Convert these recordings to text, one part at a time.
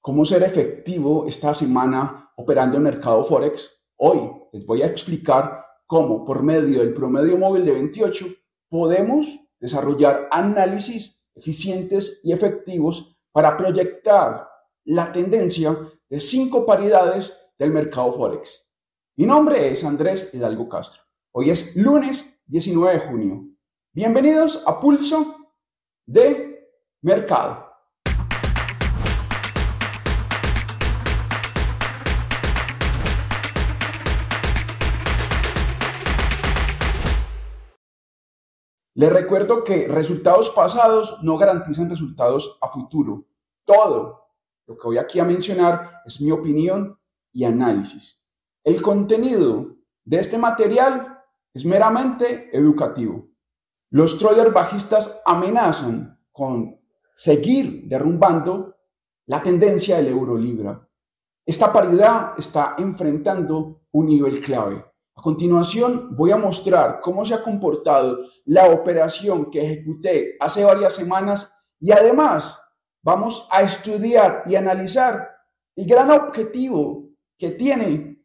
cómo ser efectivo esta semana operando en mercado Forex. Hoy les voy a explicar cómo por medio del promedio móvil de 28 podemos desarrollar análisis eficientes y efectivos para proyectar la tendencia de cinco paridades del mercado Forex. Mi nombre es Andrés Hidalgo Castro. Hoy es lunes 19 de junio. Bienvenidos a Pulso de Mercado. Les recuerdo que resultados pasados no garantizan resultados a futuro. Todo lo que voy aquí a mencionar es mi opinión y análisis. El contenido de este material es meramente educativo. Los traders bajistas amenazan con seguir derrumbando la tendencia del euro libra. Esta paridad está enfrentando un nivel clave. A continuación voy a mostrar cómo se ha comportado la operación que ejecuté hace varias semanas y además vamos a estudiar y analizar el gran objetivo que tiene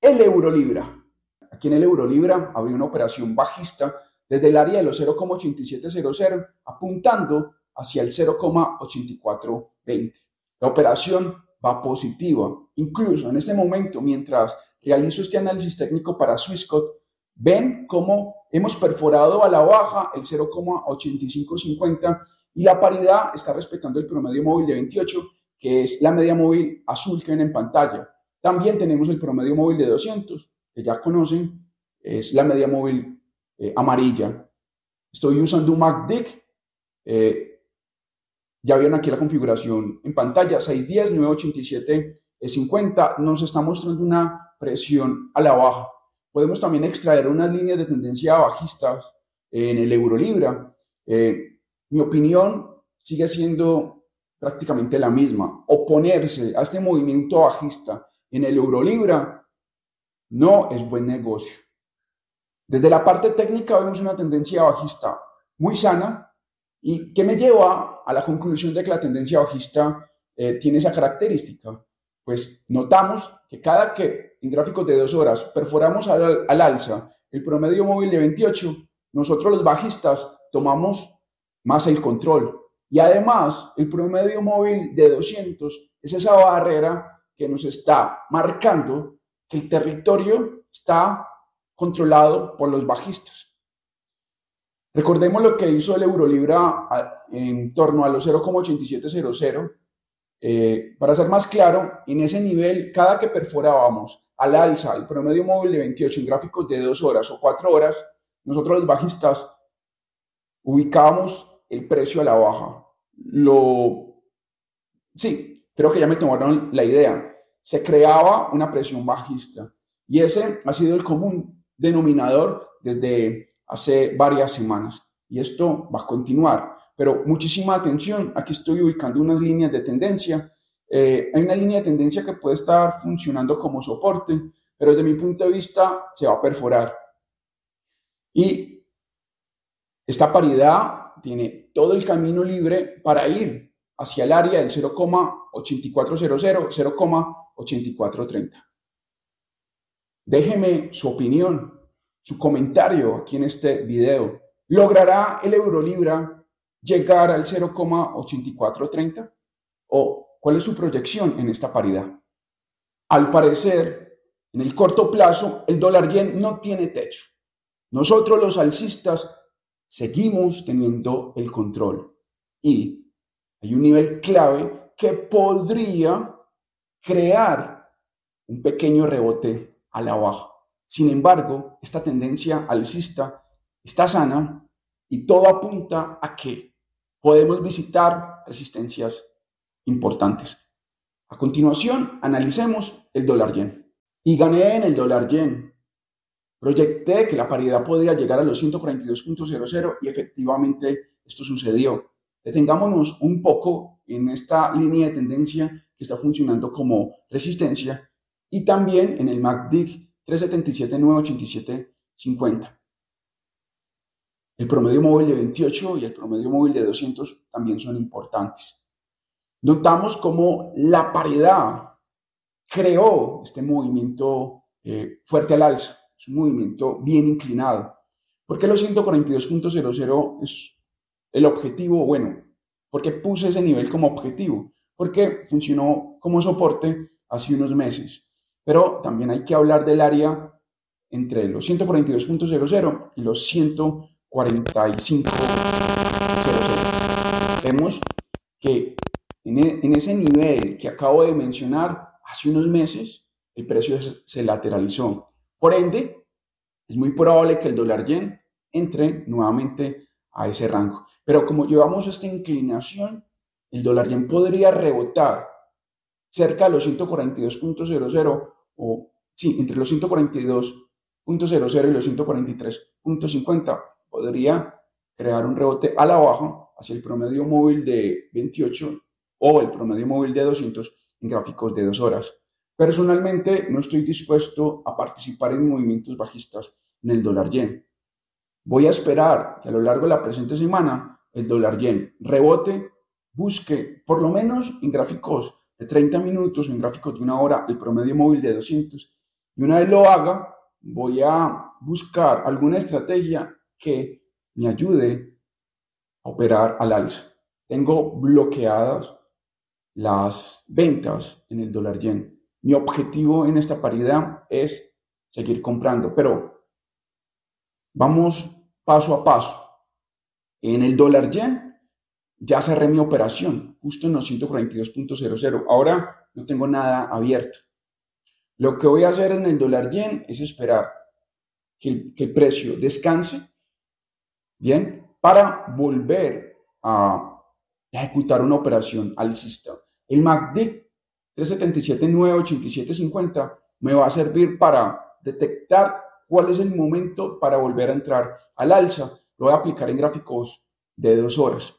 el euro libra. Aquí en el euro libra habría una operación bajista desde el área de los 0,8700 apuntando hacia el 0,8420. La operación va positiva. Incluso en este momento, mientras realizo este análisis técnico para Swissquote, ven cómo hemos perforado a la baja el 0,8550 y la paridad está respetando el promedio móvil de 28, que es la media móvil azul que ven en pantalla. También tenemos el promedio móvil de 200, que ya conocen, es la media móvil eh, amarilla. Estoy usando un MACD. Eh, ya vieron aquí la configuración en pantalla, 610, 987, 50. Nos está mostrando una presión a la baja. Podemos también extraer unas líneas de tendencia bajistas en el euro libra. Eh, mi opinión sigue siendo prácticamente la misma. Oponerse a este movimiento bajista en el euro libra no es buen negocio. Desde la parte técnica vemos una tendencia bajista muy sana y que me lleva a la conclusión de que la tendencia bajista eh, tiene esa característica. Pues notamos que cada que en gráficos de dos horas perforamos al, alza el promedio móvil de 28, nosotros los bajistas tomamos más el control. Y además, el promedio móvil de 200 es esa barrera que nos está marcando que el territorio está controlado por los bajistas. Recordemos lo que hizo el Eurolibra en torno a los 0,8700. Eh, para ser más claro, en ese nivel, cada que perforábamos al alza el promedio móvil de 28 en gráficos de 2 horas o 4 horas, nosotros los bajistas ubicábamos el precio a la baja. Lo, sí, creo que ya me tomaron la idea. Se creaba una presión bajista y ese ha sido el común denominador desde hace varias semanas y esto va a continuar. Pero muchísima atención, aquí estoy ubicando unas líneas de tendencia eh, hay una línea de tendencia que puede estar funcionando como soporte, pero desde mi punto de vista se va a perforar. Y esta paridad tiene todo el camino libre para ir hacia el área del 0,8400, 0,8430. Déjeme su opinión, su comentario aquí en este video. ¿Logrará el euro libra llegar al 0,8430? ¿O ¿Cuál es su proyección en esta paridad? Al parecer, en el corto plazo, el dólar yen no tiene techo. Nosotros los alcistas seguimos teniendo el control y hay un nivel clave que podría crear un pequeño rebote a la baja. Sin embargo, esta tendencia alcista está sana y todo apunta a que podemos visitar resistencias importantes. A continuación, analicemos el dólar yen. Y gané en el dólar yen. Proyecté que la paridad podía llegar a los 142.00 y efectivamente esto sucedió. Detengámonos un poco en esta línea de tendencia que está funcionando como resistencia y también en el MACD 377-987-50. El promedio móvil de 28 y el promedio móvil de 200 también son importantes. notamos cómo la paridad creó este movimiento eh, fuerte al alza. Es un movimiento bien inclinado. ¿Por qué los 142.00 es el objetivo? Bueno, porque puse ese nivel como objetivo, porque funcionó como soporte hace unos meses. Pero también hay que hablar del área entre los 142.00 y los 145.00. Vemos que en, e, en ese nivel que acabo de mencionar hace unos meses, el precio se lateralizó. Por ende, es muy probable que el dólar yen entre nuevamente a ese rango. Pero como llevamos esta inclinación, el dólar yen podría rebotar cerca de los 142.00 o sí, entre los 142.00 y los 143.50 podría crear un rebote a la baja hacia el promedio móvil de 28 o el promedio móvil de 200 en gráficos de dos horas. Personalmente no estoy dispuesto a participar en movimientos bajistas en el dólar yen. Voy a esperar que a lo largo de la presente semana el dólar yen rebote, busque por lo menos en gráficos de 30 minutos, en gráficos de una hora, el promedio móvil de 200. Y una vez lo haga, voy a buscar alguna estrategia que me ayude a operar al alza. Tengo bloqueadas las ventas en el dólar yen mi objetivo en esta paridad es seguir comprando, pero vamos paso a paso. En el dólar yen ya cerré mi operación justo en los 142.00. Ahora no tengo nada abierto. Lo que voy a hacer en el dólar yen es esperar que el, precio descanse, ¿bien? Para volver a ejecutar una operación alcista. El MACD 377-987-50 me va a servir para detectar cuál es el momento para volver a entrar al alza. Lo voy a aplicar en gráficos de dos horas.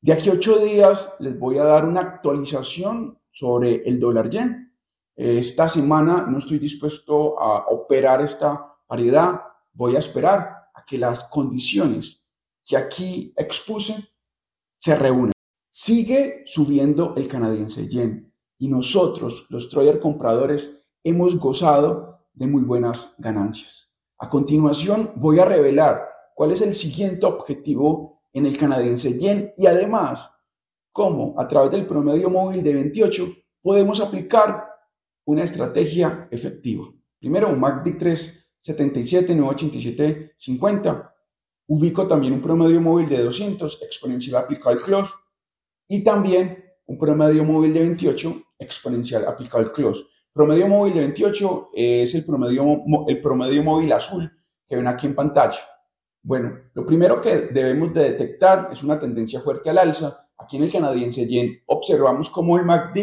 De aquí a ocho días les voy a dar una actualización sobre el dólar yen. Esta semana no estoy dispuesto a operar esta paridad. Voy a esperar que las condiciones que aquí expuse se reúnan. Sigue subiendo el canadiense yen y nosotros, los trader compradores, hemos gozado de muy buenas ganancias. A continuación voy a revelar cuál es el siguiente objetivo en el canadiense yen y además cómo a través del promedio móvil de 28 podemos aplicar una estrategia efectiva. Primero un MACD 377, 987, 50. Ubico también un promedio móvil de 200 exponencial aplicado al close y también un promedio móvil de 28 exponencial aplicado al close. Promedio móvil de 28 es el promedio, el promedio móvil azul que ven aquí en pantalla. Bueno, lo primero que debemos de detectar es una tendencia fuerte al alza. Aquí en el canadiense yen observamos cómo el MACD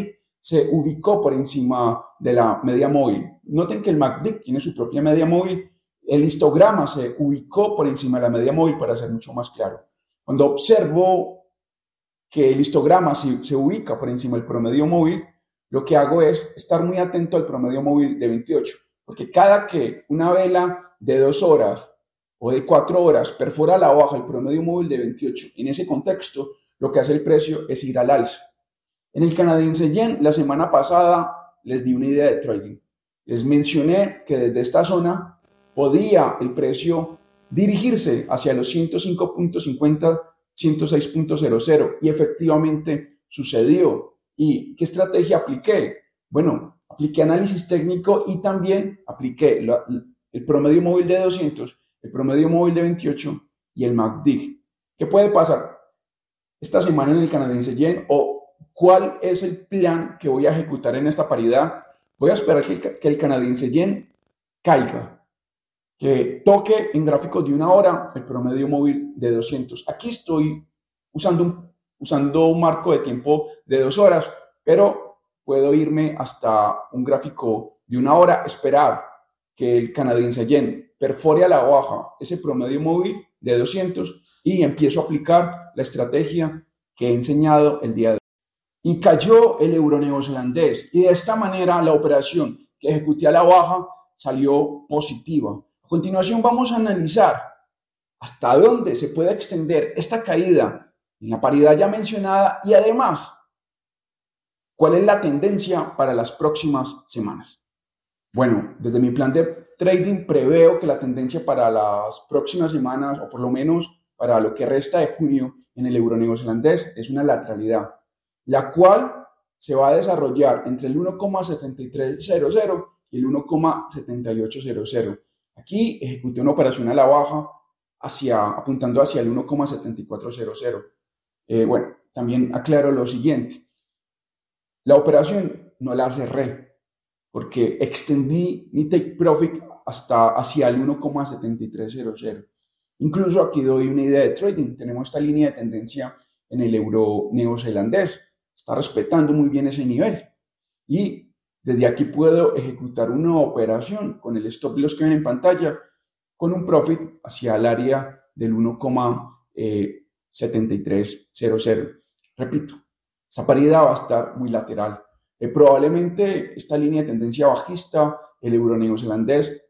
se ubicó por encima de la media móvil. Noten que el MACD tiene su propia media móvil. El histograma se ubicó por encima de la media móvil para ser mucho más claro. Cuando observo que el histograma se, ubica por encima del promedio móvil, lo que hago es estar muy atento al promedio móvil de 28, porque cada que una vela de dos horas o de cuatro horas perfora la baja el promedio móvil de 28, en ese contexto lo que hace el precio es ir al alza. En el canadiense yen, la semana pasada les di una idea de trading. Les mencioné que desde esta zona podía el precio dirigirse hacia los 105.50 106.00 y efectivamente sucedió. ¿Y qué estrategia apliqué? Bueno, apliqué análisis técnico y también apliqué el promedio móvil de 200, el promedio móvil de 28 y el MACD. ¿Qué puede pasar esta semana en el canadiense yen o cuál es el plan que voy a ejecutar en esta paridad? Voy a esperar que el, que el canadiense yen caiga que toque en gráficos de una hora el promedio móvil de 200. Aquí estoy usando un, usando un marco de tiempo de dos horas, pero puedo irme hasta un gráfico de una hora, esperar que el canadiense yen perfore a la baja ese promedio móvil de 200 y empiezo a aplicar la estrategia que he enseñado el día de hoy. Y cayó el euro neozelandés y de esta manera la operación que ejecuté a la baja salió positiva. A continuación vamos a analizar hasta dónde se puede extender esta caída en la paridad ya mencionada y además ¿Cuál es la tendencia para las próximas semanas? Bueno, desde mi plan de trading preveo que la tendencia para las próximas semanas, o por lo menos para lo que resta de junio en el euro neozelandés, es una lateralidad, la cual se va a desarrollar entre el 1,7300 y el 1,7800. Aquí ejecuté una operación a la baja hacia, apuntando hacia el 1,7400. Eh, bueno, también aclaro lo siguiente. La operación no la cerré porque extendí mi take profit hasta hacia el 1,7300. Incluso aquí doy una idea de trading. Tenemos esta línea de tendencia en el euro neozelandés. Está respetando muy bien ese nivel. Y desde aquí puedo ejecutar una operación con el stop loss que ven en pantalla con un profit hacia el área del 1,7300. Repito, esa paridad va a estar muy lateral. Eh, probablemente esta línea de tendencia bajista, el euro neozelandés,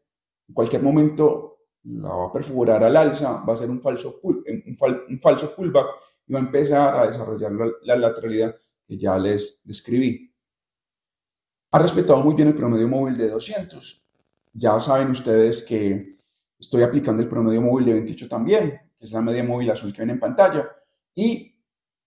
en cualquier momento la va a perforar al alza, va a ser un falso, pull, un, falso pullback y va a empezar a desarrollar la lateralidad que ya les describí. Ha respetado muy bien el promedio móvil de 200. Ya saben ustedes que estoy aplicando el promedio móvil de 28 también, que es la media móvil azul que ven en pantalla. Y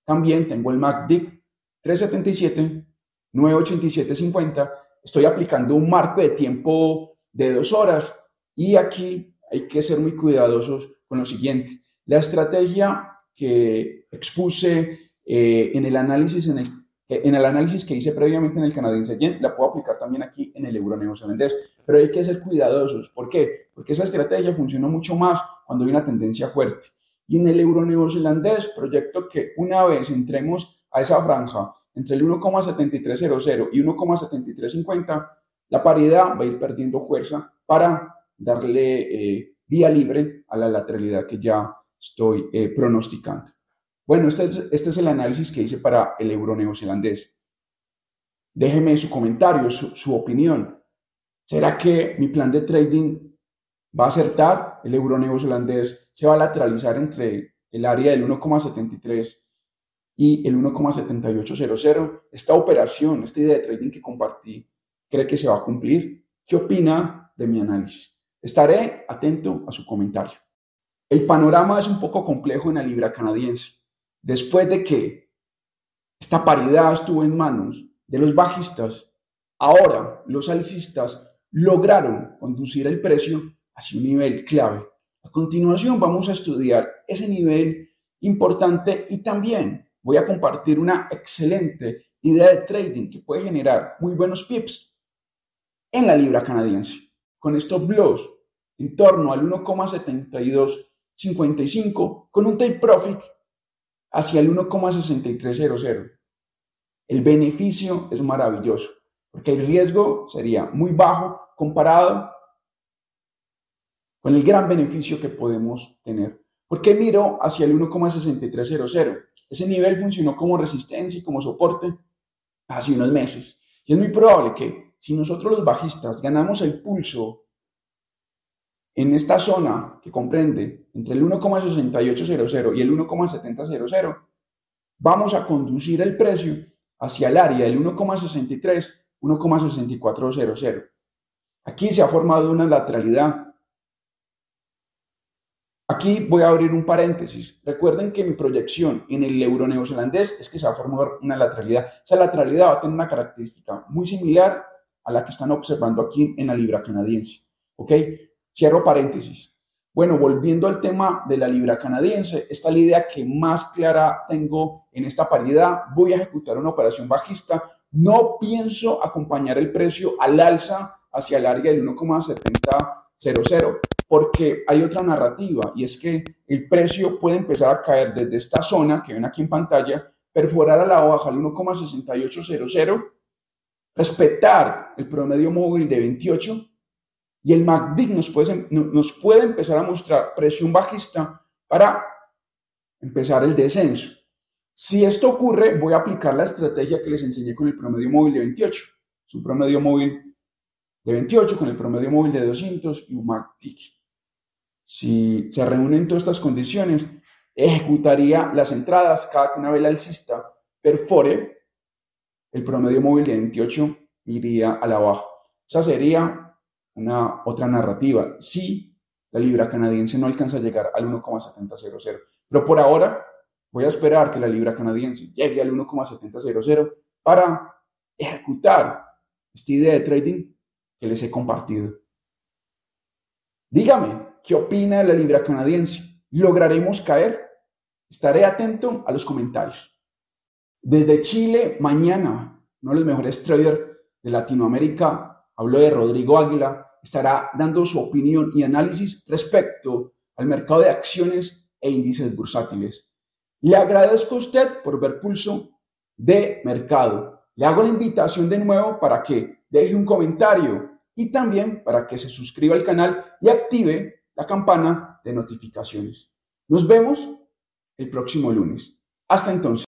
también tengo el MACD 377, 987.50. Estoy aplicando un marco de tiempo de dos horas y aquí hay que ser muy cuidadosos con lo siguiente. La estrategia que expuse eh, en el análisis en el en el análisis que hice previamente en el canadiense yen, la puedo aplicar también aquí en el euro neozelandés. Pero hay que ser cuidadosos. ¿Por qué? Porque esa estrategia funcionó mucho más cuando hay una tendencia fuerte. Y en el euro neozelandés proyecto que una vez entremos a esa franja entre el 1,7300 y 1,7350, la paridad va a ir perdiendo fuerza para darle eh, vía libre a la lateralidad que ya estoy eh, pronosticando. Bueno, este es, este es el análisis que hice para el euro neozelandés. Déjeme su comentario, su, opinión. ¿Será que mi plan de trading va a acertar? El euro neozelandés se va a lateralizar entre el área del 1,73 y el 1,7800. Esta operación, esta idea de trading que compartí, ¿cree que se va a cumplir? ¿Qué opina de mi análisis? Estaré atento a su comentario. El panorama es un poco complejo en la libra canadiense después de que esta paridad estuvo en manos de los bajistas, ahora los alcistas lograron conducir el precio hacia un nivel clave. A continuación vamos a estudiar ese nivel importante y también voy a compartir una excelente idea de trading que puede generar muy buenos pips en la libra canadiense. Con stop loss en torno al 1,7255 con un take profit hacia el 1,6300. El beneficio es maravilloso, porque el riesgo sería muy bajo comparado con el gran beneficio que podemos tener. ¿Por qué miro hacia el 1,6300? Ese nivel funcionó como resistencia y como soporte hace unos meses. Y es muy probable que si nosotros los bajistas ganamos el pulso en esta zona que comprende entre el 1,6800 y el 1,7000, vamos a conducir el precio hacia el área del 1,63, 1,6400. Aquí se ha formado una lateralidad. Aquí voy a abrir un paréntesis. Recuerden que mi proyección en el euro neozelandés es que se va a formar una lateralidad. Esa lateralidad va a tener una característica muy similar a la que están observando aquí en la libra canadiense. ¿Ok? Cierro paréntesis. Bueno, volviendo al tema de la libra canadiense, esta es la idea que más clara tengo en esta paridad. Voy a ejecutar una operación bajista. No pienso acompañar el precio al alza hacia el área del 1,7000 porque hay otra narrativa y es que el precio puede empezar a caer desde esta zona que ven aquí en pantalla, perforar a la baja al 1,6800, respetar el promedio móvil de 28 y el MACD nos puede, nos puede empezar a mostrar presión bajista para empezar el descenso. Si esto ocurre, voy a aplicar la estrategia que les enseñé con el promedio móvil de 28. Es un promedio móvil de 28 con el promedio móvil de 200 y un MACD. Si se reúnen todas estas condiciones, ejecutaría las entradas cada que una vela alcista perfore el promedio móvil de 28 iría a la baja. Esa sería una otra narrativa. Si la libra canadiense no alcanza a llegar al 1,700. Pero por ahora voy a esperar que la libra canadiense llegue al 1,700 para ejecutar esta idea de trading que les he compartido. Dígame, ¿qué opina de la libra canadiense? ¿Lograremos caer? Estaré atento a los comentarios. Desde Chile, mañana, uno de los mejores traders de Latinoamérica, hablo de Rodrigo Águila, estará dando su opinión y análisis respecto al mercado de acciones e índices bursátiles. Le agradezco a usted por ver Pulso de Mercado. Le hago la invitación de nuevo para que deje un comentario y también para que se suscriba al canal y active la campana de notificaciones. Nos vemos el próximo lunes. Hasta entonces.